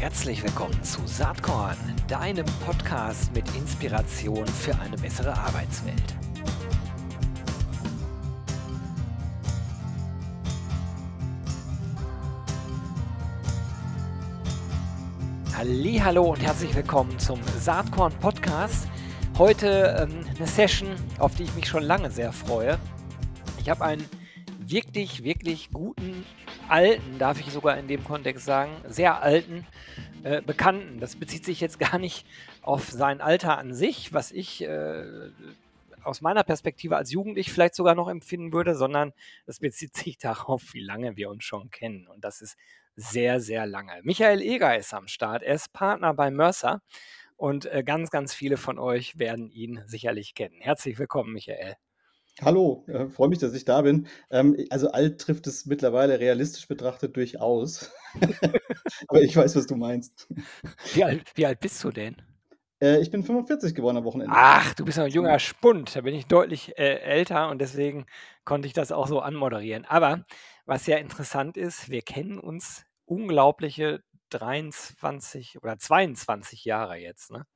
Herzlich willkommen zu Saatkorn, deinem Podcast mit Inspiration für eine bessere Arbeitswelt. Hallo und herzlich willkommen zum Saatkorn Podcast. Heute ähm, eine Session, auf die ich mich schon lange sehr freue. Ich habe einen wirklich, wirklich guten, alten, darf ich sogar in dem Kontext sagen, sehr alten äh, Bekannten. Das bezieht sich jetzt gar nicht auf sein Alter an sich, was ich äh, aus meiner Perspektive als Jugendlich vielleicht sogar noch empfinden würde, sondern es bezieht sich darauf, wie lange wir uns schon kennen. Und das ist sehr, sehr lange. Michael Eger ist am Start. Er ist Partner bei Mercer und äh, ganz, ganz viele von euch werden ihn sicherlich kennen. Herzlich willkommen, Michael. Hallo, äh, freue mich, dass ich da bin. Ähm, also alt trifft es mittlerweile realistisch betrachtet durchaus. Aber ich weiß, was du meinst. Wie alt, wie alt bist du denn? Äh, ich bin 45 geworden am Wochenende. Ach, du bist noch ein junger Spund. Da bin ich deutlich äh, älter und deswegen konnte ich das auch so anmoderieren. Aber was ja interessant ist, wir kennen uns unglaubliche 23 oder 22 Jahre jetzt. Ne?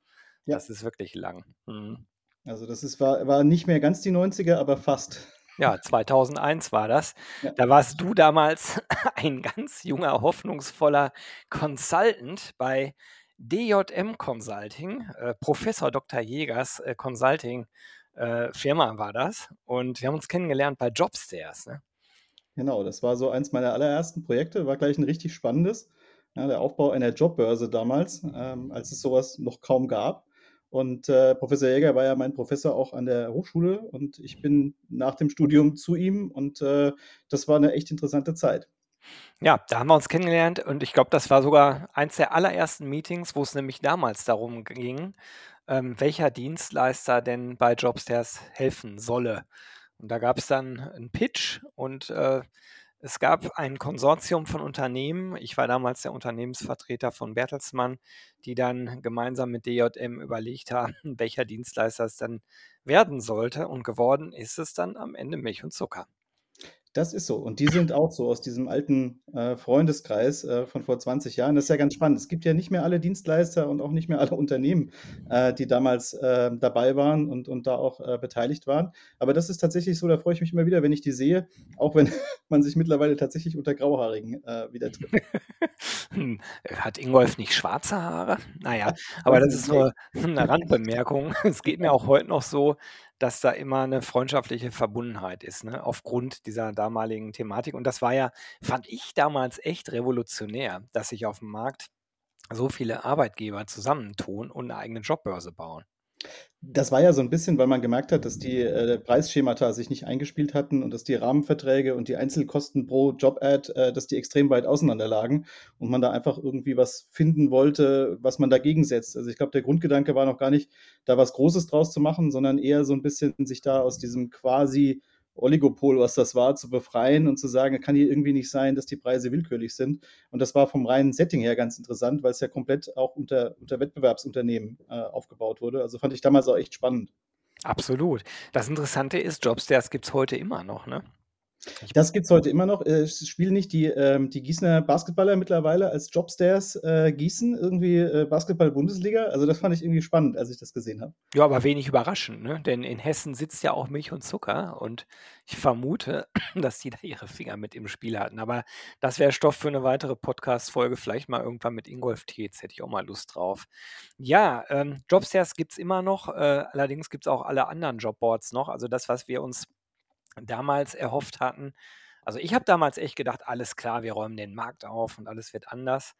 Ja. Das ist wirklich lang. Mhm. Also das ist, war, war nicht mehr ganz die 90er, aber fast. Ja, 2001 war das. Ja. Da warst du damals ein ganz junger, hoffnungsvoller Consultant bei DJM Consulting, äh, Professor Dr. Jägers äh, Consulting äh, Firma war das. Und wir haben uns kennengelernt bei Jobstairs. Ne? Genau, das war so eins meiner allerersten Projekte, war gleich ein richtig spannendes. Ja, der Aufbau einer Jobbörse damals, ähm, als es sowas noch kaum gab. Und äh, Professor Jäger war ja mein Professor auch an der Hochschule und ich bin nach dem Studium zu ihm und äh, das war eine echt interessante Zeit. Ja, da haben wir uns kennengelernt und ich glaube, das war sogar eins der allerersten Meetings, wo es nämlich damals darum ging, ähm, welcher Dienstleister denn bei Jobstairs helfen solle. Und da gab es dann einen Pitch und äh, es gab ein Konsortium von Unternehmen. Ich war damals der Unternehmensvertreter von Bertelsmann, die dann gemeinsam mit DJM überlegt haben, welcher Dienstleister es dann werden sollte. Und geworden ist es dann am Ende Milch und Zucker. Das ist so. Und die sind auch so aus diesem alten äh, Freundeskreis äh, von vor 20 Jahren. Das ist ja ganz spannend. Es gibt ja nicht mehr alle Dienstleister und auch nicht mehr alle Unternehmen, äh, die damals äh, dabei waren und, und da auch äh, beteiligt waren. Aber das ist tatsächlich so, da freue ich mich immer wieder, wenn ich die sehe, auch wenn man sich mittlerweile tatsächlich unter Grauhaarigen äh, wieder trifft. Hm, hat Ingolf nicht schwarze Haare? Naja, aber das ist nur eine Randbemerkung. Es geht mir auch heute noch so, dass da immer eine freundschaftliche Verbundenheit ist, ne, aufgrund dieser damaligen Thematik. Und das war ja, fand ich damals echt revolutionär, dass sich auf dem Markt so viele Arbeitgeber zusammentun und eine eigene Jobbörse bauen. Das war ja so ein bisschen, weil man gemerkt hat, dass die äh, Preisschemata sich nicht eingespielt hatten und dass die Rahmenverträge und die Einzelkosten pro Job-Ad, äh, dass die extrem weit auseinander lagen und man da einfach irgendwie was finden wollte, was man dagegen setzt. Also ich glaube, der Grundgedanke war noch gar nicht, da was Großes draus zu machen, sondern eher so ein bisschen sich da aus diesem quasi Oligopol, was das war, zu befreien und zu sagen, kann hier irgendwie nicht sein, dass die Preise willkürlich sind. Und das war vom reinen Setting her ganz interessant, weil es ja komplett auch unter, unter Wettbewerbsunternehmen äh, aufgebaut wurde. Also fand ich damals auch echt spannend. Absolut. Das Interessante ist, Jobstairs gibt es heute immer noch, ne? Das gibt es heute immer noch. Äh, spielen nicht die, ähm, die Gießener Basketballer mittlerweile als Jobstairs äh, Gießen irgendwie äh, Basketball-Bundesliga? Also das fand ich irgendwie spannend, als ich das gesehen habe. Ja, aber wenig überraschend, ne? Denn in Hessen sitzt ja auch Milch und Zucker und ich vermute, dass die da ihre Finger mit im Spiel hatten. Aber das wäre Stoff für eine weitere Podcast-Folge, vielleicht mal irgendwann mit Ingolf Tietz, hätte ich auch mal Lust drauf. Ja, ähm, Jobstairs gibt es immer noch, äh, allerdings gibt es auch alle anderen Jobboards noch. Also das, was wir uns damals erhofft hatten. Also ich habe damals echt gedacht, alles klar, wir räumen den Markt auf und alles wird anders.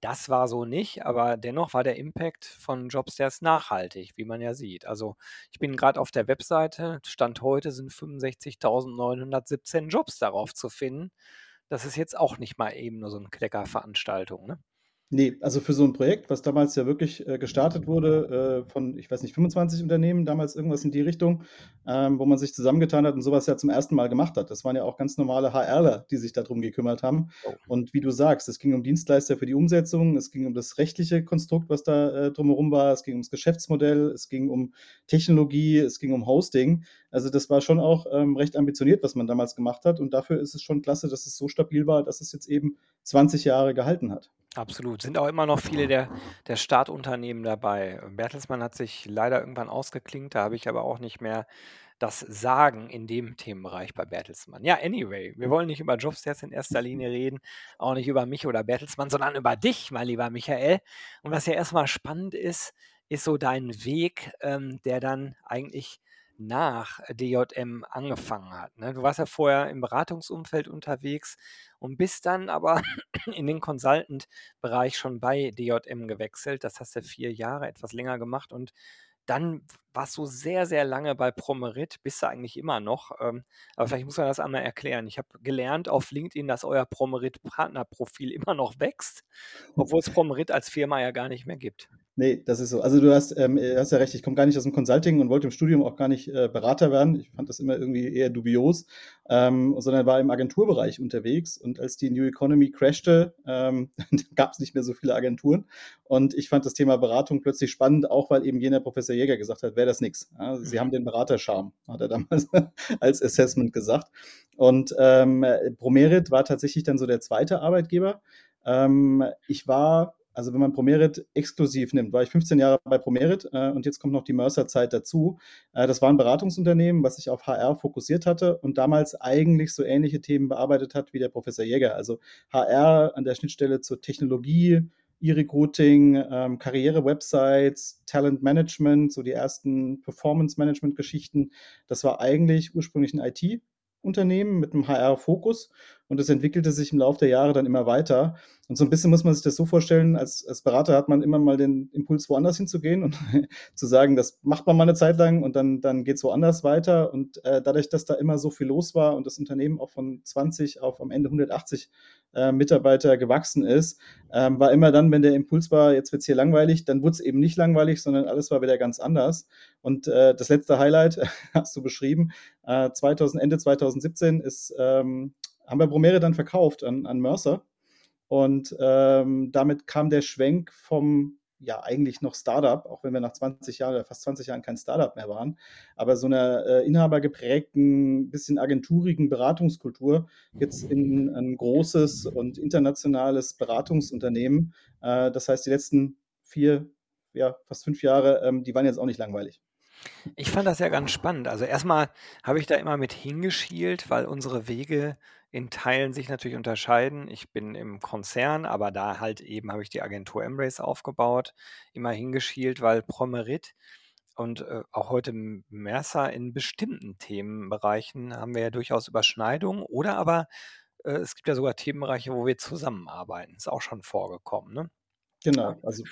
Das war so nicht, aber dennoch war der Impact von Jobstairs nachhaltig, wie man ja sieht. Also ich bin gerade auf der Webseite, Stand heute sind 65.917 Jobs darauf zu finden. Das ist jetzt auch nicht mal eben nur so eine Kleckerveranstaltung. Ne? Nee, also für so ein Projekt, was damals ja wirklich, äh, gestartet wurde, äh, von, ich weiß nicht, 25 Unternehmen, damals irgendwas in die Richtung, ähm, wo man sich zusammengetan hat und sowas ja zum ersten Mal gemacht hat. Das waren ja auch ganz normale HRler, die sich darum gekümmert haben. Oh. Und wie du sagst, es ging um Dienstleister für die Umsetzung, es ging um das rechtliche Konstrukt, was da, äh, drumherum war, es ging ums Geschäftsmodell, es ging um Technologie, es ging um Hosting. Also das war schon auch, ähm, recht ambitioniert, was man damals gemacht hat und dafür ist es schon klasse, dass es so stabil war, dass es jetzt eben 20 Jahre gehalten hat. Absolut. Sind auch immer noch viele der der Startunternehmen dabei. Bertelsmann hat sich leider irgendwann ausgeklinkt, da habe ich aber auch nicht mehr das Sagen in dem Themenbereich bei Bertelsmann. Ja, anyway, wir wollen nicht über Jobs jetzt in erster Linie reden, auch nicht über mich oder Bertelsmann, sondern über dich, mein lieber Michael. Und was ja erstmal spannend ist, ist so dein Weg, ähm, der dann eigentlich nach DJM angefangen hat. Ne? Du warst ja vorher im Beratungsumfeld unterwegs und bist dann aber in den Consultant-Bereich schon bei DJM gewechselt. Das hast du vier Jahre, etwas länger gemacht und dann warst du sehr, sehr lange bei Promerit, bist du eigentlich immer noch. Ähm, aber vielleicht muss man das einmal erklären. Ich habe gelernt auf LinkedIn, dass euer Promerit-Partnerprofil immer noch wächst, obwohl es Promerit als Firma ja gar nicht mehr gibt. Nee, das ist so. Also du hast, ähm, hast ja recht, ich komme gar nicht aus dem Consulting und wollte im Studium auch gar nicht äh, Berater werden. Ich fand das immer irgendwie eher dubios, ähm, sondern war im Agenturbereich unterwegs. Und als die New Economy crashte, ähm, gab es nicht mehr so viele Agenturen. Und ich fand das Thema Beratung plötzlich spannend, auch weil eben jener Professor Jäger gesagt hat, wäre das nichts. Ja, Sie haben den Beraterscharme, hat er damals als Assessment gesagt. Und ähm, Promerit war tatsächlich dann so der zweite Arbeitgeber. Ähm, ich war also wenn man Promerit exklusiv nimmt, war ich 15 Jahre bei Promerit äh, und jetzt kommt noch die Mercer-Zeit dazu. Äh, das war ein Beratungsunternehmen, was sich auf HR fokussiert hatte und damals eigentlich so ähnliche Themen bearbeitet hat wie der Professor Jäger. Also HR an der Schnittstelle zur Technologie, E-Recruiting, ähm, Karriere-Websites, Talent-Management, so die ersten Performance-Management-Geschichten. Das war eigentlich ursprünglich ein IT-Unternehmen mit einem HR-Fokus und es entwickelte sich im Laufe der Jahre dann immer weiter. Und so ein bisschen muss man sich das so vorstellen, als, als Berater hat man immer mal den Impuls, woanders hinzugehen und zu sagen, das macht man mal eine Zeit lang und dann, dann geht es woanders weiter. Und äh, dadurch, dass da immer so viel los war und das Unternehmen auch von 20 auf am Ende 180 äh, Mitarbeiter gewachsen ist, ähm, war immer dann, wenn der Impuls war, jetzt wird es hier langweilig, dann wurde es eben nicht langweilig, sondern alles war wieder ganz anders. Und äh, das letzte Highlight hast du beschrieben, 2000, äh, Ende 2017 ist ähm, haben wir Bromere dann verkauft an, an Mercer. Und ähm, damit kam der Schwenk vom ja eigentlich noch Startup, auch wenn wir nach 20 Jahren oder fast 20 Jahren kein Startup mehr waren, aber so einer äh, inhabergeprägten, bisschen agenturigen Beratungskultur jetzt in ein großes und internationales Beratungsunternehmen. Äh, das heißt, die letzten vier, ja, fast fünf Jahre, ähm, die waren jetzt auch nicht langweilig. Ich fand das ja ganz spannend. Also erstmal habe ich da immer mit hingeschielt, weil unsere Wege in Teilen sich natürlich unterscheiden. Ich bin im Konzern, aber da halt eben habe ich die Agentur Embrace aufgebaut, immer hingeschielt, weil Promerit und äh, auch heute Mercer in bestimmten Themenbereichen haben wir ja durchaus Überschneidungen oder aber äh, es gibt ja sogar Themenbereiche, wo wir zusammenarbeiten. Ist auch schon vorgekommen, ne? Genau, also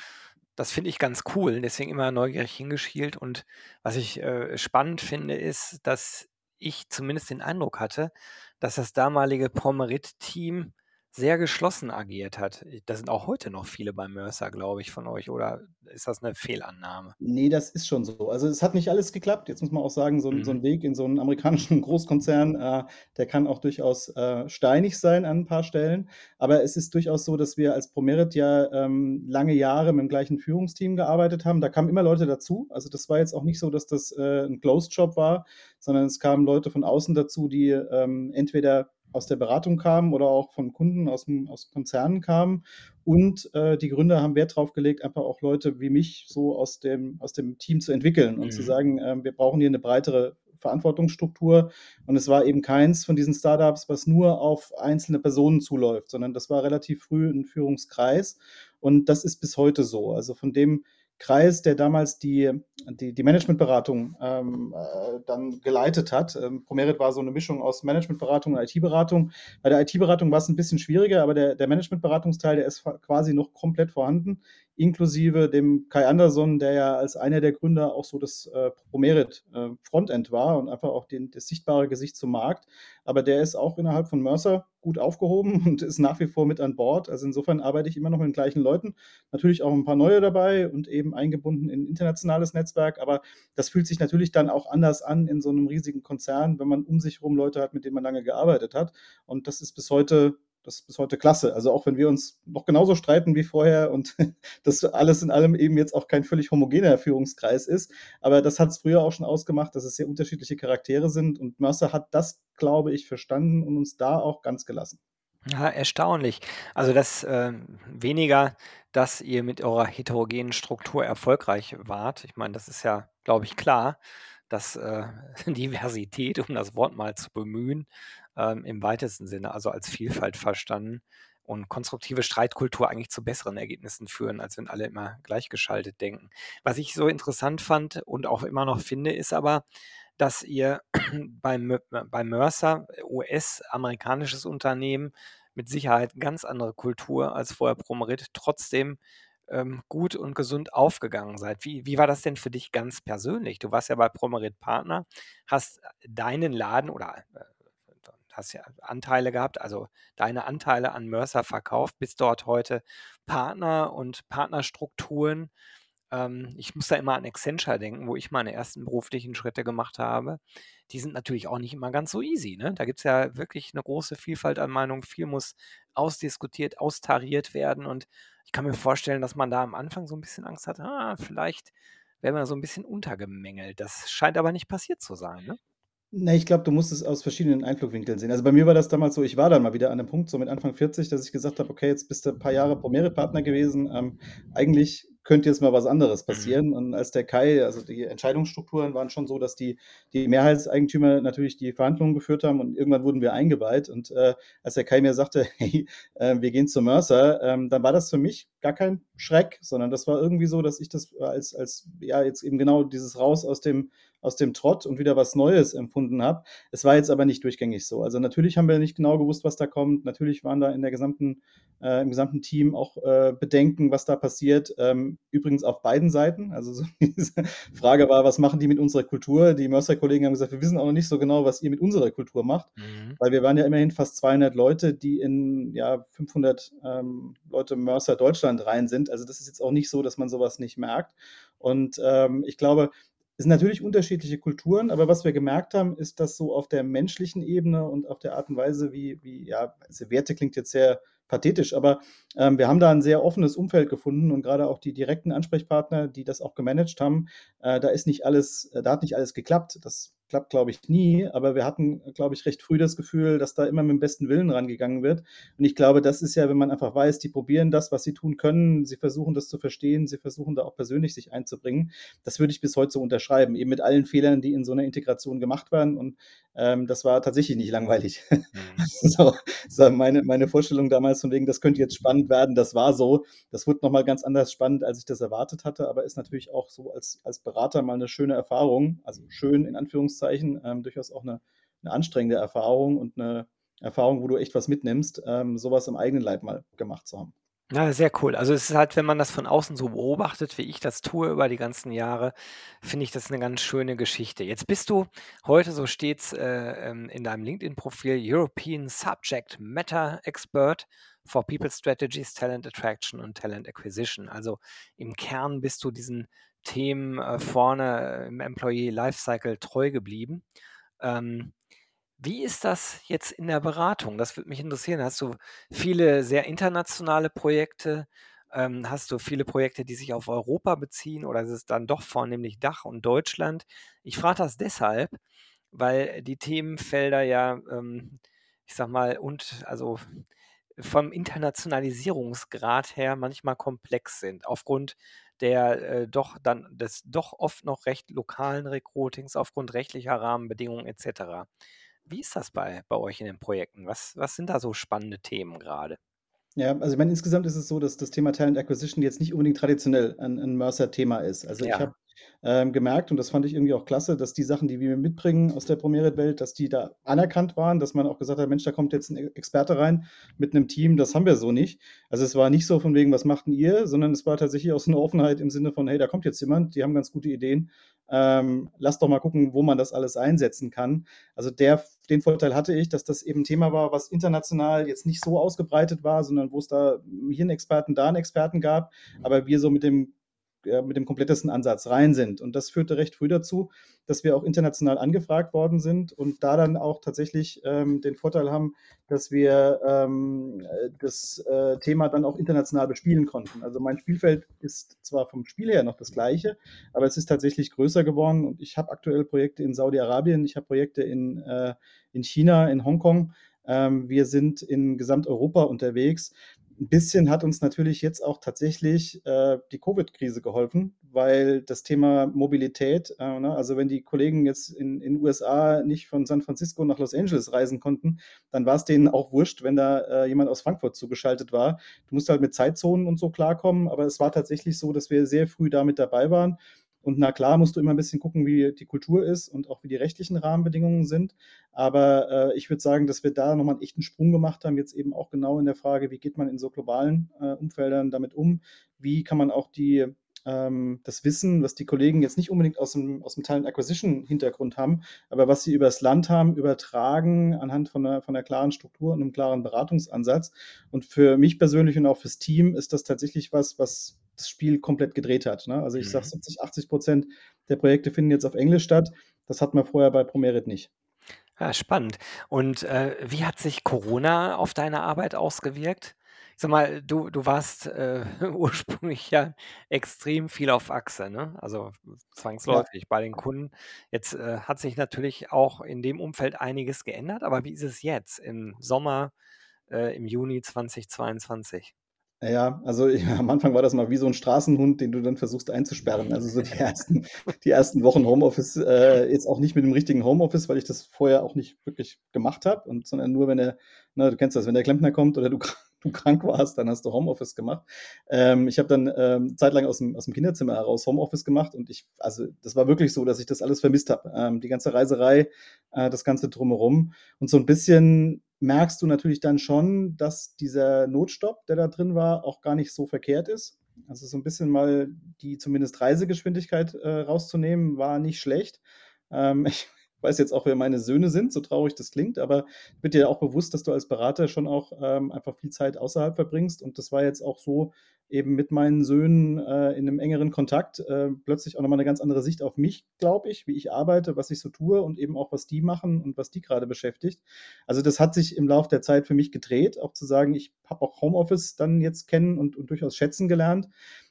das finde ich ganz cool, deswegen immer neugierig hingeschielt. Und was ich äh, spannend finde, ist, dass ich zumindest den Eindruck hatte, dass das damalige Promerit-Team sehr geschlossen agiert hat. Da sind auch heute noch viele bei Mercer, glaube ich, von euch. Oder ist das eine Fehlannahme? Nee, das ist schon so. Also es hat nicht alles geklappt. Jetzt muss man auch sagen, so, mhm. so ein Weg in so einen amerikanischen Großkonzern, äh, der kann auch durchaus äh, steinig sein an ein paar Stellen. Aber es ist durchaus so, dass wir als Promerit ja ähm, lange Jahre mit dem gleichen Führungsteam gearbeitet haben. Da kamen immer Leute dazu. Also das war jetzt auch nicht so, dass das äh, ein Closed-Job war, sondern es kamen Leute von außen dazu, die ähm, entweder aus der Beratung kamen oder auch von Kunden aus, dem, aus Konzernen kamen. Und äh, die Gründer haben Wert darauf gelegt, einfach auch Leute wie mich so aus dem, aus dem Team zu entwickeln und mhm. zu sagen, äh, wir brauchen hier eine breitere Verantwortungsstruktur. Und es war eben keins von diesen Startups, was nur auf einzelne Personen zuläuft, sondern das war relativ früh ein Führungskreis. Und das ist bis heute so. Also von dem Kreis, der damals die, die, die Managementberatung ähm, äh, dann geleitet hat. Ähm, Promerit war so eine Mischung aus Managementberatung und IT-Beratung. Bei der IT-Beratung war es ein bisschen schwieriger, aber der, der Managementberatungsteil, der ist quasi noch komplett vorhanden inklusive dem Kai Anderson, der ja als einer der Gründer auch so das äh, Promerit äh, Frontend war und einfach auch den, das sichtbare Gesicht zum Markt. Aber der ist auch innerhalb von Mercer gut aufgehoben und ist nach wie vor mit an Bord. Also insofern arbeite ich immer noch mit den gleichen Leuten. Natürlich auch ein paar neue dabei und eben eingebunden in ein internationales Netzwerk. Aber das fühlt sich natürlich dann auch anders an in so einem riesigen Konzern, wenn man um sich herum Leute hat, mit denen man lange gearbeitet hat. Und das ist bis heute das ist bis heute klasse. Also auch wenn wir uns noch genauso streiten wie vorher und das alles in allem eben jetzt auch kein völlig homogener Führungskreis ist, aber das hat es früher auch schon ausgemacht, dass es sehr unterschiedliche Charaktere sind und Mercer hat das, glaube ich, verstanden und uns da auch ganz gelassen. Ja, erstaunlich. Also, das, ähm weniger, dass ihr mit eurer heterogenen Struktur erfolgreich wart. Ich meine, das ist ja, glaube ich, klar, dass, äh, Diversität, um das Wort mal zu bemühen, ähm, im weitesten Sinne, also als Vielfalt verstanden und konstruktive Streitkultur eigentlich zu besseren Ergebnissen führen, als wenn alle immer gleichgeschaltet denken. Was ich so interessant fand und auch immer noch finde, ist aber, dass ihr bei Mö bei Mercer, US-amerikanisches Unternehmen, mit Sicherheit ganz andere Kultur als vorher Promeritt, trotzdem, ähm, gut und gesund aufgegangen seid. Wie wie war das denn für dich ganz persönlich? Du warst ja bei Promeritt Partner, hast deinen Laden oder, äh, hast ja Anteile gehabt, also deine Anteile an Mercer verkauft, bist dort heute Partner und Partnerstrukturen ähm, ich muss da immer an Accenture denken, wo ich meine ersten beruflichen Schritte gemacht habe. Die sind natürlich auch nicht immer ganz so easy, ne? Da gibt's ja wirklich 'ne große Vielfalt an Meinungen. Viel muss ausdiskutiert, austariert werden und ich kann mir vorstellen, dass man da am Anfang so 'n bisschen Angst hat: „Ah, vielleicht werden wir so 'n bisschen untergemängelt.“ Das scheint aber nicht passiert zu sein, ne? Ne, ich glaube, du musst es aus verschiedenen Einflugwinkeln sehen. Also, bei mir war das damals so, ich war dann mal wieder an 'nem Punkt, so mit Anfang 40, dass ich gesagt habe: „Okay, jetzt bist du paar Jahre Promeritt-Partner gewesen. Ähm, eigentlich könnte jetzt mal was anderes Mhm. passieren.“ Und als der Kai also, die Entscheidungsstrukturen waren schon so, dass die die Mehrheitseigentümer natürlich die Verhandlungen geführt haben und irgendwann wurden wir eingeweiht. Und, äh, als der Kai mir sagte: „Hey, äh, wir gehen zu Mercer“, ähm, dann war das für mich gar kein Schreck, sondern das war irgendwie so, dass ich das als als ja, jetzt eben genau dieses raus aus dem aus dem Trott und wieder was Neues empfunden habe. Es war jetzt aber nicht durchgängig so. Also, natürlich haben wir nicht genau gewusst, was da kommt. Natürlich waren da in der gesamten äh, im gesamten Team auch, äh, Bedenken, was da passiert. Ähm, übrigens auf beiden Seiten. Also, so diese Frage war: „Was machen die mit unserer Kultur?“ Die Mercer-Kollegen haben gesagt: „Wir wissen auch noch nicht so genau, was ihr mit unserer Kultur macht.“ Mhm. Weil wir waren ja immerhin fast 200 Leute, die in, ja, 500, ähm, Leute Mercer Deutschland rein sind. Also, das ist jetzt auch nicht so, dass man so was nicht merkt. Und, ähm, ich glaube, es sind natürlich unterschiedliche Kulturen, aber was wir gemerkt haben, ist, dass so auf der menschlichen Ebene und auf der Art und Weise, wie wie ja, also, Werte klingt jetzt sehr pathetisch, aber, ähm, wir haben da 'n sehr offenes Umfeld gefunden und grade auch die direkten Ansprechpartner, die das auch gemanagt haben, äh, da ist nicht alles äh, da hat nicht alles geklappt. Das klappt, glaube ich, nie, aber wir hatten, glaube ich, recht früh das Gefühl, dass da immer mit'm besten Willen rangegangen wird. Und ich glaube, das ist ja, wenn man einfach weiß, die probieren das, was sie tun können. Sie versuchen, das zu verstehen. Sie versuchen, da auch persönlich sich einzubringen. Das würde ich bis heute so unterschreiben, eben mit allen Fehlern, die in so 'ner Integration gemacht werden. Und, ähm, das war tatsächlich nicht langweilig. Mhm. So meine meine Vorstellung damals von wegen, das könnte jetzt spannend werden, das war so. Das wurde noch mal ganz anders spannend, als ich das erwartet hatte, aber ist natürlich auch so als als Berater mal 'ne schöne Erfahrung, also, schön in Anführungszeichen, ähm, durchaus auch 'ne 'ne anstrengende Erfahrung und 'ne Erfahrung, wo du echt was mitnimmst, ähm, so was im eigenen Leib mal gemacht zu haben. Ja, sehr cool. Also, es ist halt, wenn man das von außen so beobachtet, wie ich das tue über die ganzen Jahre, finde ich das 'ne ganz schöne Geschichte. Jetzt bist du heute, so steht's, äh, ähm, in deinem LinkedIn-Profil, European Subject Matter Expert for People Strategies, Talent Attraction und Talent Acquisition. Also, im Kern bist du diesen Themen, äh, vorne im Employee Lifecycle treu geblieben. Ähm, wie ist das jetzt in der Beratung? Das würde mich interessieren. Hast du viele sehr internationale Projekte? Ähm, hast du viele Projekte, die sich auf Europa beziehen oder ist es dann doch vornehmlich Dach und Deutschland? Ich frage das deshalb, weil die Themenfelder ja, ähm, ich sage mal und also, vom Internationalisierungsgrad her manchmal komplex sind aufgrund der, äh, doch dann des doch oft noch recht lokalen Rekrutings, aufgrund rechtlicher Rahmenbedingungen et cetera. Wie ist das bei bei euch in den Projekten? Was was sind da so spannende Themen grade? Ja, also, ich meine, insgesamt ist es so, dass das Thema Talent Acquisition jetzt nicht unbedingt traditionell 'n 'n Mercer-Thema ist. Also, ich habe, Ja. Ähm, gemerkt und das fand ich irgendwie auch klasse, dass die Sachen, die wir mitbringen aus der Promeriit-Welt, dass die da anerkannt waren, dass man auch gesagt hat: „Mensch, da kommt jetzt 'n E Experte rein mit 'nem Team, das haben wir so nicht.“ Also, es war nicht so von wegen: „Was macht 'n ihr?“, sondern es war tatsächlich auch so 'ne Offenheit im Sinne von: „Hey, da kommt jetzt jemand, die haben ganz gute Ideen. Ähm, lass doch mal gucken, wo man das alles einsetzen kann.“ Also, der den Vorteil hatte ich, dass das eben 'n Thema war, was international jetzt nicht so ausgebreitet war, sondern wo's da hier 'n Experten, da 'n Experten gab, aber wir so mit dem ja, mit dem komplettesten Ansatz rein sind. Und das führte recht früh dazu, dass wir auch international angefragt worden sind und da dann auch tatsächlich, ähm, den Vorteil haben, dass wir, ähm, äh, das, äh, Thema dann auch international bespielen konnten. Also, mein Spielfeld ist zwar vom Spiel her noch das Gleiche, aber es ist tatsächlich größer geworden und ich habe aktuell Projekte in Saudi-Arabien, ich habe Projekte in, äh in China, in Hongkong. Ähm, wir sind in Gesamteuropa unterwegs. Ein bisschen hat uns natürlich jetzt auch tatsächlich äh, die Covid-Krise geholfen, weil das Thema Mobilität, äh, ne, also wenn die Kollegen jetzt in den USA nicht von San Francisco nach Los Angeles reisen konnten, dann war es denen auch wurscht, wenn da äh, jemand aus Frankfurt zugeschaltet war. Du musst halt mit Zeitzonen und so klarkommen, aber es war tatsächlich so, dass wir sehr früh damit dabei waren. Und na klar, musst du immer ein bisschen gucken, wie die Kultur ist und auch wie die rechtlichen Rahmenbedingungen sind. Aber äh, ich würde sagen, dass wir da nochmal einen echten Sprung gemacht haben, jetzt eben auch genau in der Frage, wie geht man in so globalen äh, Umfeldern damit um? Wie kann man auch die, ähm, das Wissen, was die Kollegen jetzt nicht unbedingt aus dem, aus dem Talent Acquisition Hintergrund haben, aber was sie übers Land haben, übertragen anhand von einer, von einer klaren Struktur und einem klaren Beratungsansatz. Und für mich persönlich und auch fürs Team ist das tatsächlich was, was das Spiel komplett gedreht hat. Ne? Also ich mhm. sage 70, 80 Prozent der Projekte finden jetzt auf Englisch statt. Das hat man vorher bei Promerit nicht. Ja, spannend. Und äh, wie hat sich Corona auf deine Arbeit ausgewirkt? Ich sag mal, du, du warst äh, ursprünglich ja extrem viel auf Achse, ne? Also zwangsläufig ja. bei den Kunden. Jetzt äh, hat sich natürlich auch in dem Umfeld einiges geändert, aber wie ist es jetzt im Sommer, äh, im Juni 2022? Ja, also ich, am Anfang war das mal wie so ein Straßenhund, den du dann versuchst einzusperren. Also so die ersten, die ersten Wochen Homeoffice, äh, jetzt auch nicht mit dem richtigen Homeoffice, weil ich das vorher auch nicht wirklich gemacht habe, sondern nur wenn er, na, du kennst das, wenn der Klempner kommt oder du du krank warst, dann hast du Homeoffice gemacht. Ähm, ich habe dann ähm, zeitlang aus dem, aus dem Kinderzimmer heraus Homeoffice gemacht und ich, also das war wirklich so, dass ich das alles vermisst habe. Ähm, die ganze Reiserei, äh, das Ganze drumherum. Und so ein bisschen merkst du natürlich dann schon, dass dieser Notstopp, der da drin war, auch gar nicht so verkehrt ist. Also so ein bisschen mal die zumindest Reisegeschwindigkeit äh, rauszunehmen, war nicht schlecht. Ähm, ich weiß jetzt auch, wer meine Söhne sind, so traurig das klingt, aber wird dir auch bewusst, dass du als Berater schon auch ähm, einfach viel Zeit außerhalb verbringst. Und das war jetzt auch so eben mit meinen Söhnen äh, in einem engeren Kontakt äh, plötzlich auch nochmal eine ganz andere Sicht auf mich, glaube ich, wie ich arbeite, was ich so tue und eben auch, was die machen und was die gerade beschäftigt. Also das hat sich im Laufe der Zeit für mich gedreht, auch zu sagen, ich habe auch Homeoffice dann jetzt kennen und, und durchaus schätzen gelernt.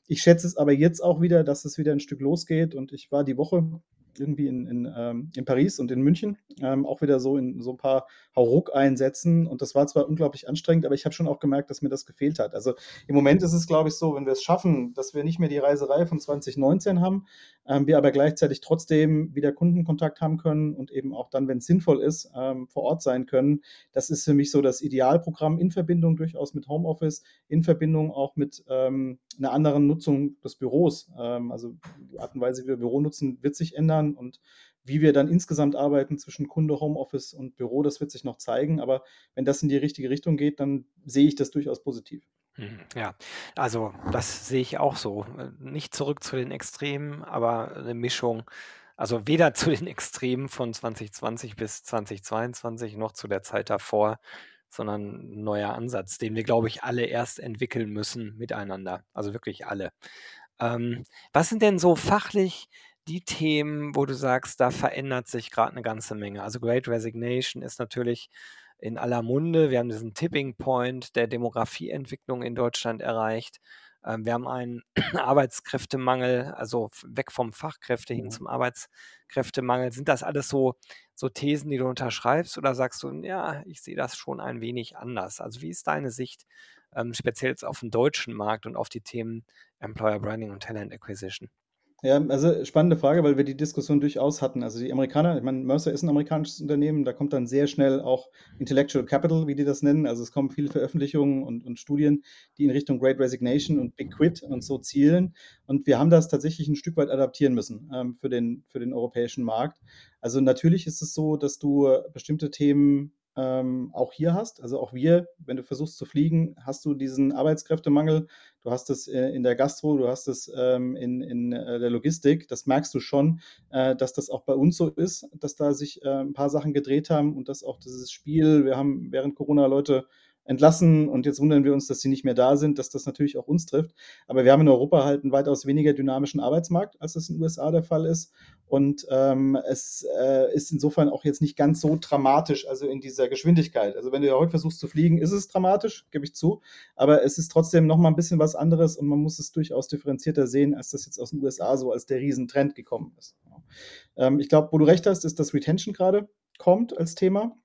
Ich schätze es aber jetzt auch wieder, dass es wieder ein Stück losgeht und ich war die Woche irgendwie in, in, ähm, in Paris und in München, ähm, auch wieder so in so ein paar Hauruck-Einsätzen. Und das war zwar unglaublich anstrengend, aber ich habe schon auch gemerkt, dass mir das gefehlt hat. Also im Moment ist es, glaube ich, so, wenn wir es schaffen, dass wir nicht mehr die Reiserei von 2019 haben, ähm, wir aber gleichzeitig trotzdem wieder Kundenkontakt haben können und eben auch dann, wenn es sinnvoll ist, ähm, vor Ort sein können. Das ist für mich so das Idealprogramm in Verbindung durchaus mit Homeoffice, in Verbindung auch mit ähm, einer anderen Nutzung des Büros. Ähm, also die Art und Weise, wie wir Büro nutzen, wird sich ändern und wie wir dann insgesamt arbeiten zwischen Kunde, Homeoffice und Büro, das wird sich noch zeigen. Aber wenn das in die richtige Richtung geht, dann sehe ich das durchaus positiv. Mhm, ja, also das sehe ich auch so. Nicht zurück zu den Extremen, aber eine Mischung. Also weder zu den Extremen von 2020 bis 2022 noch zu der Zeit davor, sondern ein neuer Ansatz, den wir, glaube ich, alle erst entwickeln müssen miteinander. Also wirklich alle. Ähm, was sind denn so fachlich die Themen, wo du sagst, da verändert sich gerade eine ganze Menge? Also Great Resignation ist natürlich in aller Munde. Wir haben diesen Tipping Point der Demografieentwicklung in Deutschland erreicht. Ähm, wir haben einen Arbeitskräftemangel, also weg vom Fachkräfte hin zum Arbeitskräftemangel. Sind das alles so, so Thesen, die du unterschreibst oder sagst du, ja, ich sehe das schon ein wenig anders? Also wie ist deine Sicht ähm, speziell jetzt auf den deutschen Markt und auf die Themen Employer Branding und Talent Acquisition? Ja, also spannende Frage, weil wir die Diskussion durchaus hatten. Also die Amerikaner, ich meine, Mercer ist ein amerikanisches Unternehmen, da kommt dann sehr schnell auch Intellectual Capital, wie die das nennen. Also es kommen viele Veröffentlichungen und, und Studien, die in Richtung Great Resignation und Big Quit und so zielen. Und wir haben das tatsächlich ein Stück weit adaptieren müssen ähm, für, den, für den europäischen Markt. Also natürlich ist es so, dass du bestimmte Themen ähm, auch hier hast. Also auch wir, wenn du versuchst zu fliegen, hast du diesen Arbeitskräftemangel. Du hast es äh, in der Gastro, du hast es ähm, in, in äh, der Logistik. Das merkst du schon, äh, dass das auch bei uns so ist, dass da sich äh, ein paar Sachen gedreht haben und dass auch dieses Spiel, wir haben während Corona Leute entlassen und jetzt wundern wir uns, dass sie nicht mehr da sind, dass das natürlich auch uns trifft. Aber wir haben in Europa halt einen weitaus weniger dynamischen Arbeitsmarkt, als das in den USA der Fall ist. Und ähm, es äh, ist insofern auch jetzt nicht ganz so dramatisch, also in dieser Geschwindigkeit. Also wenn du ja heute versuchst zu fliegen, ist es dramatisch, gebe ich zu. Aber es ist trotzdem nochmal ein bisschen was anderes und man muss es durchaus differenzierter sehen, als das jetzt aus den USA so als der Riesentrend gekommen ist. Ähm, ich glaube, wo du recht hast, ist, dass Retention gerade kommt als Thema.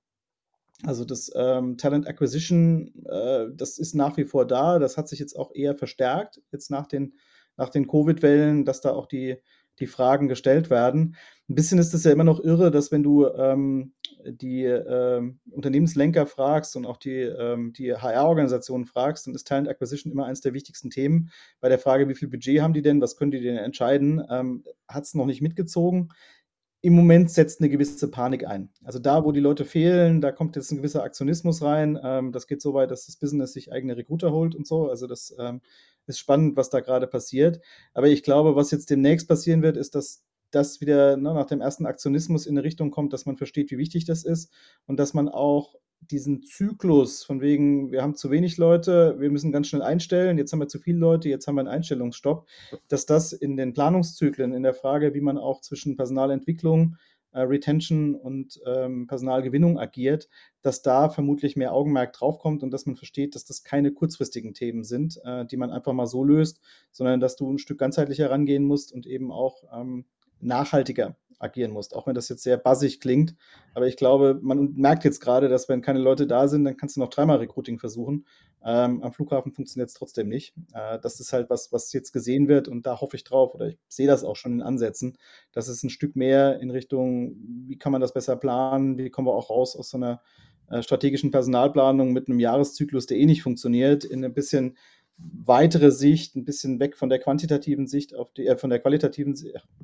Also das ähm, Talent Acquisition, äh, das ist nach wie vor da. Das hat sich jetzt auch eher verstärkt, jetzt nach den, nach den Covid-Wellen, dass da auch die, die Fragen gestellt werden. Ein bisschen ist es ja immer noch irre, dass wenn du ähm, die ähm, Unternehmenslenker fragst und auch die, ähm, die HR-Organisationen fragst, dann ist Talent Acquisition immer eines der wichtigsten Themen. Bei der Frage, wie viel Budget haben die denn, was können die denn entscheiden, ähm, hat es noch nicht mitgezogen im Moment setzt eine gewisse Panik ein. Also da, wo die Leute fehlen, da kommt jetzt ein gewisser Aktionismus rein. Ähm, das geht so weit, dass das Business sich eigene Recruiter holt und so. Also das ähm, ist spannend, was da gerade passiert. Aber ich glaube, was jetzt demnächst passieren wird, ist, dass das wieder ne, nach dem ersten Aktionismus in eine Richtung kommt, dass man versteht, wie wichtig das ist und dass man auch diesen Zyklus von wegen, wir haben zu wenig Leute, wir müssen ganz schnell einstellen, jetzt haben wir zu viele Leute, jetzt haben wir einen Einstellungsstopp, dass das in den Planungszyklen, in der Frage, wie man auch zwischen Personalentwicklung, äh, Retention und ähm, Personalgewinnung agiert, dass da vermutlich mehr Augenmerk draufkommt und dass man versteht, dass das keine kurzfristigen Themen sind, äh, die man einfach mal so löst, sondern dass du ein Stück ganzheitlicher rangehen musst und eben auch ähm, nachhaltiger agieren musst, auch wenn das jetzt sehr bassig klingt. Aber ich glaube, man merkt jetzt gerade, dass wenn keine Leute da sind, dann kannst du noch dreimal Recruiting versuchen. Ähm, am Flughafen funktioniert es trotzdem nicht. Äh, das ist halt was, was jetzt gesehen wird und da hoffe ich drauf oder ich sehe das auch schon in Ansätzen, dass es ein Stück mehr in Richtung, wie kann man das besser planen, wie kommen wir auch raus aus so einer äh, strategischen Personalplanung mit einem Jahreszyklus, der eh nicht funktioniert, in ein bisschen weitere Sicht, ein bisschen weg von der quantitativen Sicht auf die, äh, von der qualitativen,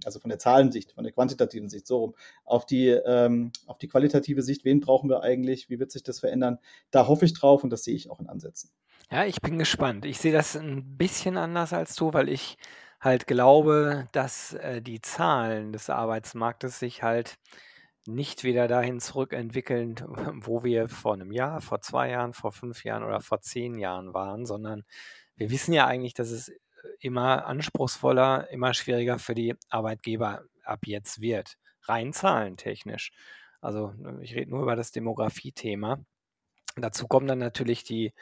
also von der Zahlensicht, von der quantitativen Sicht, so rum, auf die, ähm, auf die qualitative Sicht, wen brauchen wir eigentlich, wie wird sich das verändern? Da hoffe ich drauf und das sehe ich auch in Ansätzen. Ja, ich bin gespannt. Ich sehe das ein bisschen anders als du, weil ich halt glaube, dass äh, die Zahlen des Arbeitsmarktes sich halt nicht wieder dahin zurückentwickeln, wo wir vor einem Jahr, vor zwei Jahren, vor fünf Jahren oder vor zehn Jahren waren, sondern wir wissen ja eigentlich, dass es äh, immer anspruchsvoller, immer schwieriger für die Arbeitgeber ab jetzt wird, rein zahlentechnisch. Also ne, ich rede nur über das Demografie-Thema. Dazu kommen dann natürlich die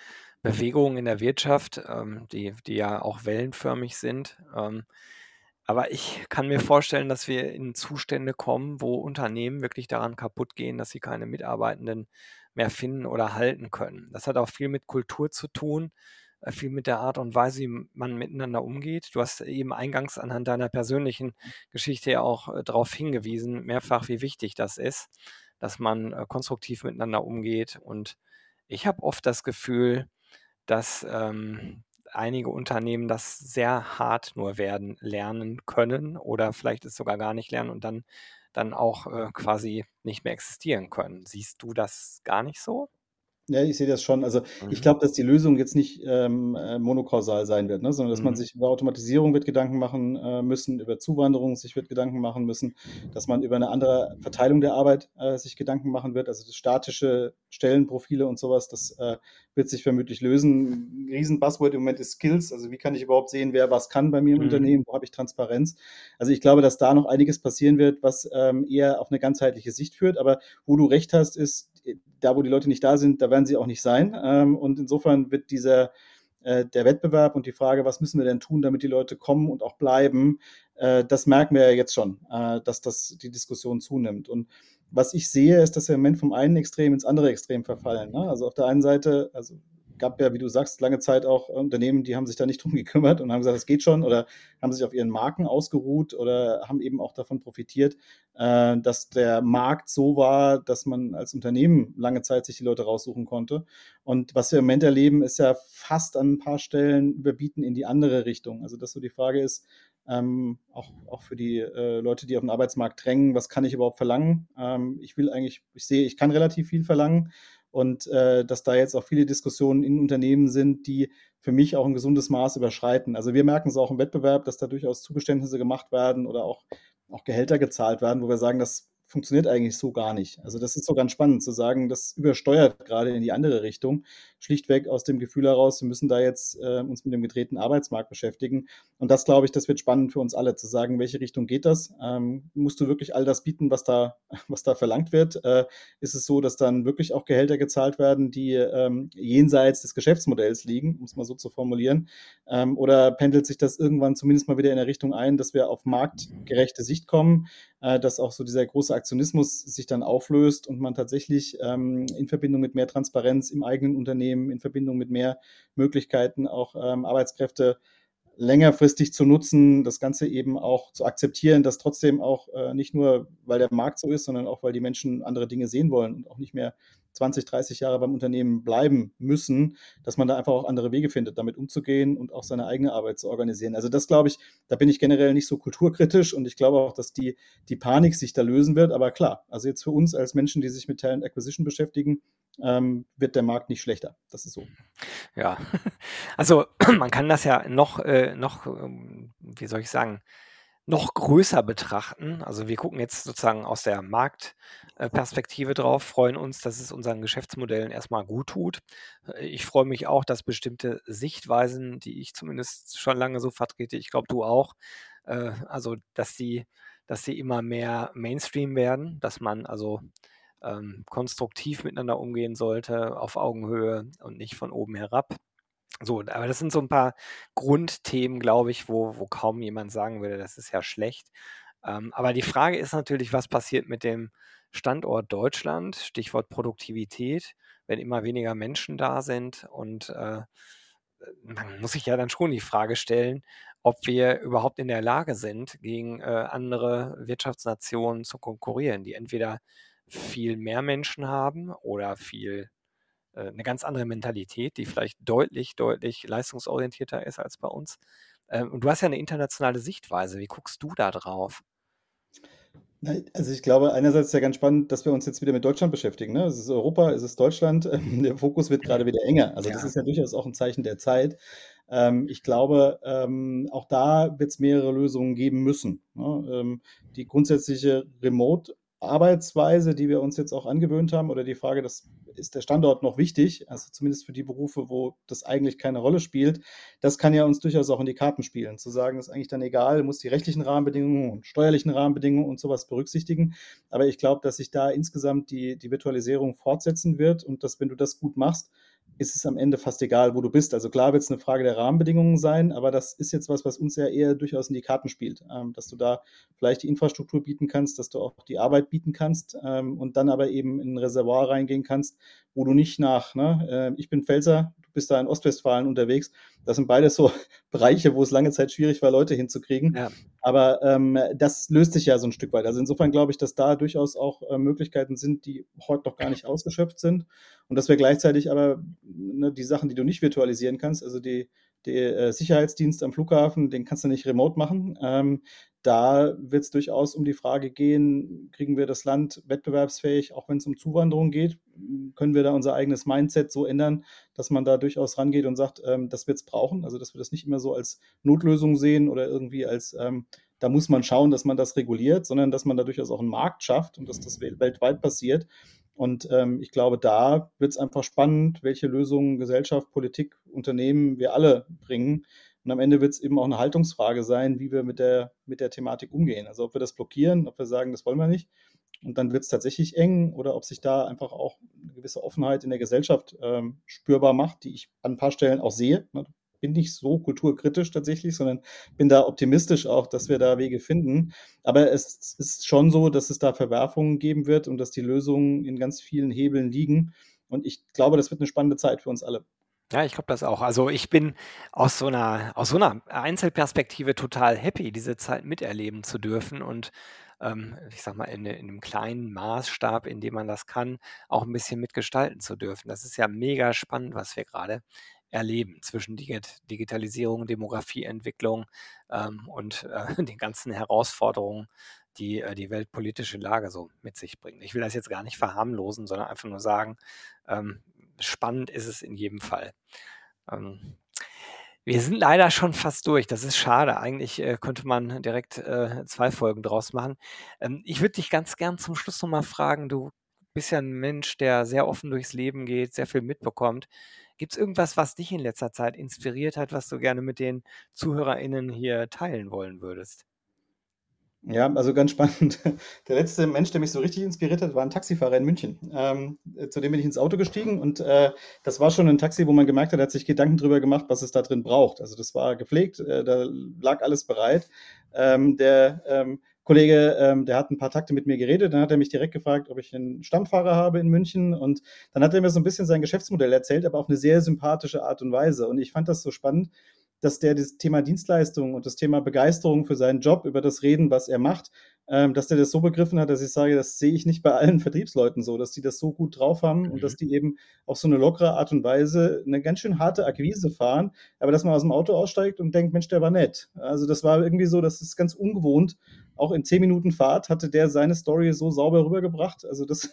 Bewegungen in der Wirtschaft, ähm, die, die ja auch wellenförmig sind. Ähm, aber ich kann mir vorstellen, dass wir in Zustände kommen, wo Unternehmen wirklich daran kaputt gehen, dass sie keine Mitarbeitenden mehr finden oder halten können. Das hat auch viel mit Kultur zu tun. Äh, viel mit der Art und Weise, wie man miteinander umgeht. Du hast eben eingangs anhand deiner persönlichen Geschichte ja auch äh, darauf hingewiesen, mehrfach, wie wichtig das ist, dass man äh, konstruktiv miteinander umgeht. Und ich habe oft das Gefühl, dass ähm, einige Unternehmen das sehr hart nur werden lernen können oder vielleicht es sogar gar nicht lernen und dann, dann auch äh, quasi nicht mehr existieren können. Siehst du das gar nicht so? Ja, ich sehe das schon. Also, ich mhm. glaube, dass die Lösung jetzt nicht, ähm, äh, monokausal sein wird, ne, sondern dass man mhm. sich über Automatisierung wird Gedanken machen, äh, müssen, über Zuwanderung sich wird Gedanken machen müssen, dass man über eine andere Verteilung der Arbeit, äh, sich Gedanken machen wird. Also, das statische Stellenprofile und sowas, das, äh, wird sich vermutlich lösen. 'N Riesen-Buzzword im Moment ist Skills. Also, wie kann ich überhaupt sehen, wer was kann bei mir im Mhm. Unternehmen? Wo habe ich Transparenz? Also, ich glaube, dass da noch einiges passieren wird, was, ähm, eher auf eine ganzheitliche Sicht führt. Aber wo du recht hast, ist, da, wo die Leute nicht da sind, da werden sie auch nicht sein. Ähm, und insofern wird dieser, äh, der Wettbewerb und die Frage, was müssen wir denn tun, damit die Leute kommen und auch bleiben, äh, das merken wir ja jetzt schon, äh, dass das die Diskussion zunimmt. Und was ich sehe, ist, dass wir im Moment vom einen Extrem ins andere Extrem verfallen. Ne? Also auf der einen Seite, also gab ja, wie du sagst, lange Zeit auch Unternehmen, die haben sich da nicht drum gekümmert und haben gesagt, es geht schon oder haben sich auf ihren Marken ausgeruht oder haben eben auch davon profitiert, äh, dass der Markt so war, dass man als Unternehmen lange Zeit sich die Leute raussuchen konnte. Und was wir im Moment erleben, ist ja fast an ein paar Stellen überbieten in die andere Richtung. Also, dass so die Frage ist, ähm, auch, auch für die äh, Leute, die auf den Arbeitsmarkt drängen, was kann ich überhaupt verlangen? Ähm, ich will eigentlich, ich sehe, ich kann relativ viel verlangen und äh, dass da jetzt auch viele Diskussionen in Unternehmen sind, die für mich auch ein gesundes Maß überschreiten. Also wir merken es auch im Wettbewerb, dass da durchaus Zugeständnisse gemacht werden oder auch, auch Gehälter gezahlt werden, wo wir sagen, das funktioniert eigentlich so gar nicht. Also das ist so ganz spannend zu sagen, das übersteuert gerade in die andere Richtung, schlichtweg aus dem Gefühl heraus, wir müssen da jetzt äh, uns mit dem gedrehten Arbeitsmarkt beschäftigen. Und das glaube ich, das wird spannend für uns alle, zu sagen, welche Richtung geht das? Ähm, musst du wirklich all das bieten, was da, was da verlangt wird? Äh, ist es so, dass dann wirklich auch Gehälter gezahlt werden, die ähm, jenseits des Geschäftsmodells liegen, um es mal so zu formulieren? Ähm, oder pendelt sich das irgendwann zumindest mal wieder in der Richtung ein, dass wir auf marktgerechte Sicht kommen? Äh, dass auch so dieser große Aktionismus sich dann auflöst und man tatsächlich ähm, in Verbindung mit mehr Transparenz im eigenen Unternehmen, in Verbindung mit mehr Möglichkeiten auch ähm, Arbeitskräfte längerfristig zu nutzen, das Ganze eben auch zu akzeptieren, dass trotzdem auch äh, nicht nur, weil der Markt so ist, sondern auch, weil die Menschen andere Dinge sehen wollen und auch nicht mehr 20, 30 Jahre beim Unternehmen bleiben müssen, dass man da einfach auch andere Wege findet, damit umzugehen und auch seine eigene Arbeit zu organisieren. Also das glaube ich, da bin ich generell nicht so kulturkritisch und ich glaube auch, dass die, die Panik sich da lösen wird. Aber klar, also jetzt für uns als Menschen, die sich mit Talent Acquisition beschäftigen, ähm, wird der Markt nicht schlechter. Das ist so. Ja, also man kann das ja noch, äh, noch, ähm, wie soll ich sagen, noch größer betrachten. Also wir gucken jetzt sozusagen aus der Marktperspektive drauf, freuen uns, dass es unseren Geschäftsmodellen erstmal gut tut. Ich freue mich auch, dass bestimmte Sichtweisen, die ich zumindest schon lange so vertrete, ich glaube du auch, äh, also dass die, dass sie immer mehr Mainstream werden, dass man also ähm, konstruktiv miteinander umgehen sollte, auf Augenhöhe und nicht von oben herab. So, aber das sind so ein paar Grundthemen, glaube ich, wo, wo kaum jemand sagen würde, das ist ja schlecht. Ähm, aber die Frage ist natürlich, was passiert mit dem Standort Deutschland? Stichwort Produktivität, wenn immer weniger Menschen da sind. Und äh, man muss sich ja dann schon die Frage stellen, ob wir überhaupt in der Lage sind, gegen äh, andere Wirtschaftsnationen zu konkurrieren, die entweder viel mehr Menschen haben oder viel eine ganz andere Mentalität, die vielleicht deutlich, deutlich leistungsorientierter ist als bei uns. Ähm, und du hast ja eine internationale Sichtweise. Wie guckst du da drauf? Also ich glaube, einerseits ist ja ganz spannend, dass wir uns jetzt wieder mit Deutschland beschäftigen. Ne? Es ist Europa, es ist Deutschland. Der Fokus wird gerade wieder enger. Also ja. das ist ja durchaus auch ein Zeichen der Zeit. Ähm, ich glaube, ähm, auch da wird es mehrere Lösungen geben müssen. Ne? Die grundsätzliche Remote- Arbeitsweise, die wir uns jetzt auch angewöhnt haben, oder die Frage, das ist der Standort noch wichtig, also zumindest für die Berufe, wo das eigentlich keine Rolle spielt, das kann ja uns durchaus auch in die Karten spielen. Zu sagen, ist eigentlich dann egal, muss die rechtlichen Rahmenbedingungen und steuerlichen Rahmenbedingungen und sowas berücksichtigen. Aber ich glaube, dass sich da insgesamt die, die Virtualisierung fortsetzen wird und dass, wenn du das gut machst, ist es am Ende fast egal, wo du bist. Also klar wird es eine Frage der Rahmenbedingungen sein, aber das ist jetzt was, was uns ja eher durchaus in die Karten spielt, ähm, dass du da vielleicht die Infrastruktur bieten kannst, dass du auch die Arbeit bieten kannst ähm, und dann aber eben in ein Reservoir reingehen kannst, wo du nicht nach, ne, äh, ich bin Pfälzer, du bist da in Ostwestfalen unterwegs. Das sind beides so Bereiche, wo es lange Zeit schwierig war, Leute hinzukriegen. Ja. Aber ähm, das löst sich ja so ein Stück weit. Also insofern glaube ich, dass da durchaus auch äh, Möglichkeiten sind, die heute noch gar nicht ausgeschöpft sind. Und dass wir gleichzeitig aber ne, die Sachen, die du nicht virtualisieren kannst, also die, der äh, Sicherheitsdienst am Flughafen, den kannst du nicht remote machen. Ähm, da wird es durchaus um die Frage gehen, kriegen wir das Land wettbewerbsfähig, auch wenn es um Zuwanderung geht? Können wir da unser eigenes Mindset so ändern, dass man da durchaus rangeht und sagt, ähm, das wird es brauchen? Also, dass wir das nicht immer so als Notlösung sehen oder irgendwie als, ähm, da muss man schauen, dass man das reguliert, sondern dass man da durchaus auch einen Markt schafft und dass das weltweit passiert. Und ähm, ich glaube, da wird es einfach spannend, welche Lösungen Gesellschaft, Politik, Unternehmen wir alle bringen. Und am Ende wird es eben auch eine Haltungsfrage sein, wie wir mit der, mit der Thematik umgehen. Also ob wir das blockieren, ob wir sagen, das wollen wir nicht. Und dann wird es tatsächlich eng oder ob sich da einfach auch eine gewisse Offenheit in der Gesellschaft ähm, spürbar macht, die ich an ein paar Stellen auch sehe. Bin nicht so kulturkritisch tatsächlich, sondern bin da optimistisch auch, dass wir da Wege finden. Aber es ist schon so, dass es da Verwerfungen geben wird und dass die Lösungen in ganz vielen Hebeln liegen. Und ich glaube, das wird eine spannende Zeit für uns alle. Ja, ich glaube das auch. Also ich bin aus so einer, aus so einer Einzelperspektive total happy, diese Zeit miterleben zu dürfen und ähm, ich sag mal, in, in einem kleinen Maßstab, in dem man das kann, auch ein bisschen mitgestalten zu dürfen. Das ist ja mega spannend, was wir gerade erleben zwischen Digitalisierung, Demografieentwicklung ähm, und äh, den ganzen Herausforderungen, die äh, die weltpolitische Lage so mit sich bringt. Ich will das jetzt gar nicht verharmlosen, sondern einfach nur sagen, ähm, spannend ist es in jedem Fall. Ähm, wir sind leider schon fast durch. Das ist schade. Eigentlich äh, könnte man direkt äh, zwei Folgen draus machen. Ähm, ich würde dich ganz gern zum Schluss nochmal fragen. Du bist ja ein Mensch, der sehr offen durchs Leben geht, sehr viel mitbekommt. Gibt es irgendwas, was dich in letzter Zeit inspiriert hat, was du gerne mit den ZuhörerInnen hier teilen wollen würdest? Ja, also ganz spannend. Der letzte Mensch, der mich so richtig inspiriert hat, war ein Taxifahrer in München. Ähm, zu dem bin ich ins Auto gestiegen und äh, das war schon ein Taxi, wo man gemerkt hat, er hat sich Gedanken darüber gemacht, was es da drin braucht. Also das war gepflegt, äh, da lag alles bereit. Ähm, der ähm, Kollege, ähm, der hat ein paar Takte mit mir geredet, dann hat er mich direkt gefragt, ob ich einen Stammfahrer habe in München und dann hat er mir so ein bisschen sein Geschäftsmodell erzählt, aber auf eine sehr sympathische Art und Weise. Und ich fand das so spannend, dass der das Thema Dienstleistung und das Thema Begeisterung für seinen Job, über das Reden, was er macht, ähm, dass der das so begriffen hat, dass ich sage, das sehe ich nicht bei allen Vertriebsleuten so, dass die das so gut drauf haben mhm. und dass die eben auf so eine lockere Art und Weise eine ganz schön harte Akquise fahren, aber dass man aus dem Auto aussteigt und denkt, Mensch, der war nett. Also das war irgendwie so, das ist ganz ungewohnt. Auch in zehn Minuten Fahrt hatte der seine Story so sauber rübergebracht. Also das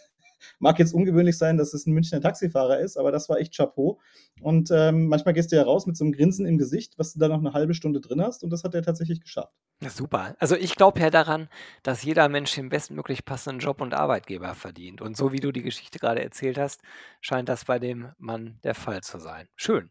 Mag jetzt ungewöhnlich sein, dass es ein Münchner Taxifahrer ist, aber das war echt Chapeau. Und ähm, manchmal gehst du ja raus mit so einem Grinsen im Gesicht, was du da noch eine halbe Stunde drin hast. Und das hat er tatsächlich geschafft. Ja, super. Also ich glaube ja daran, dass jeder Mensch den bestmöglich passenden Job und Arbeitgeber verdient. Und so wie du die Geschichte gerade erzählt hast, scheint das bei dem Mann der Fall zu sein. Schön.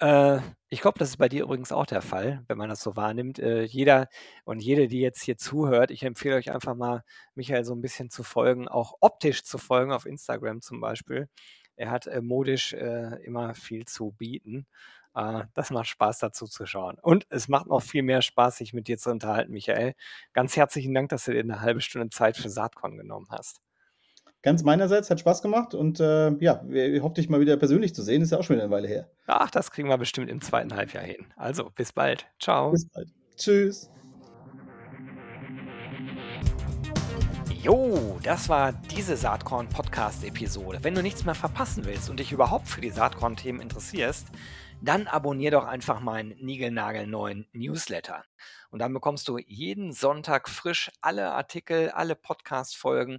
Äh, ich glaube, das ist bei dir übrigens auch der Fall, wenn man das so wahrnimmt. Äh, jeder und jede, die jetzt hier zuhört, ich empfehle euch einfach mal, Michael so ein bisschen zu folgen, auch optisch zu folgen, auf Instagram zum Beispiel. Er hat äh, modisch äh, immer viel zu bieten. Äh, das macht Spaß dazu zu schauen. Und es macht noch viel mehr Spaß, sich mit dir zu unterhalten, Michael. Ganz herzlichen Dank, dass du dir eine halbe Stunde Zeit für Saatkorn genommen hast ganz meinerseits, hat Spaß gemacht und äh, ja, wir hoffen dich mal wieder persönlich zu sehen, ist ja auch schon wieder eine Weile her. Ach, das kriegen wir bestimmt im zweiten Halbjahr hin. Also, bis bald. Ciao. Bis bald. Tschüss. Jo, das war diese Saatkorn-Podcast-Episode. Wenn du nichts mehr verpassen willst und dich überhaupt für die Saatkorn-Themen interessierst, dann abonnier doch einfach meinen niegelnagelneuen Newsletter. Und dann bekommst du jeden Sonntag frisch alle Artikel, alle Podcast-Folgen